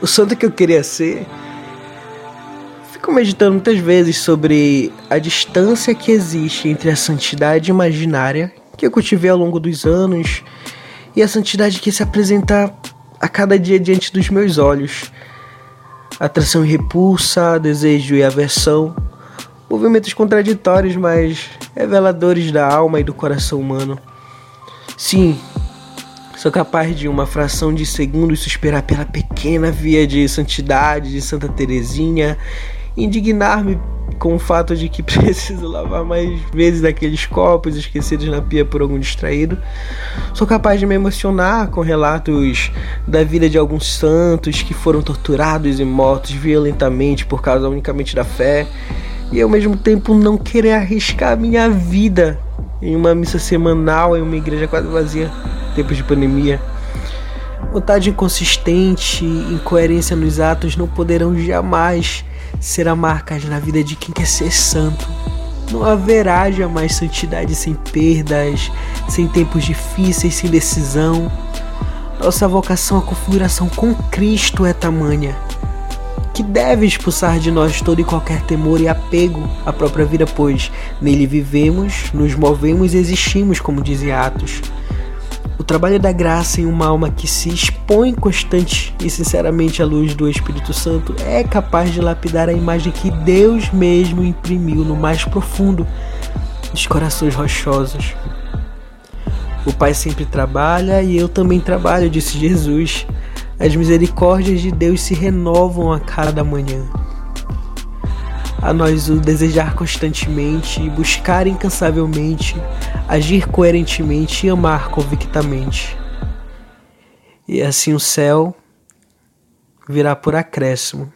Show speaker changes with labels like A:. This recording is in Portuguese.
A: o santo que eu queria ser. Fico meditando muitas vezes sobre a distância que existe entre a santidade imaginária que eu cultivei ao longo dos anos e a santidade que se apresenta a cada dia diante dos meus olhos. Atração e repulsa, desejo e aversão, movimentos contraditórios, mas reveladores da alma e do coração humano. Sim, sou capaz de uma fração de segundo suspirar pela pequena via de santidade de Santa Teresinha, indignar-me com o fato de que preciso lavar mais vezes daqueles copos esquecidos na pia por algum distraído. Sou capaz de me emocionar com relatos da vida de alguns santos que foram torturados e mortos violentamente por causa unicamente da fé, e ao mesmo tempo não querer arriscar minha vida em uma missa semanal em uma igreja quase vazia, tempos de pandemia. Vontade inconsistente, incoerência nos atos não poderão jamais será marcas na vida de quem quer ser santo. Não haverá jamais santidade sem perdas, sem tempos difíceis, sem decisão. Nossa vocação à configuração com Cristo é tamanha que deve expulsar de nós todo e qualquer temor e apego à própria vida, pois nele vivemos, nos movemos e existimos, como dizia Atos. O trabalho da graça em uma alma que se expõe constante e sinceramente à luz do Espírito Santo é capaz de lapidar a imagem que Deus mesmo imprimiu no mais profundo dos corações rochosos. O Pai sempre trabalha e eu também trabalho, disse Jesus. As misericórdias de Deus se renovam a cada manhã a nós o desejar constantemente, buscar incansavelmente, agir coerentemente e amar convictamente. E assim o céu virá por acréscimo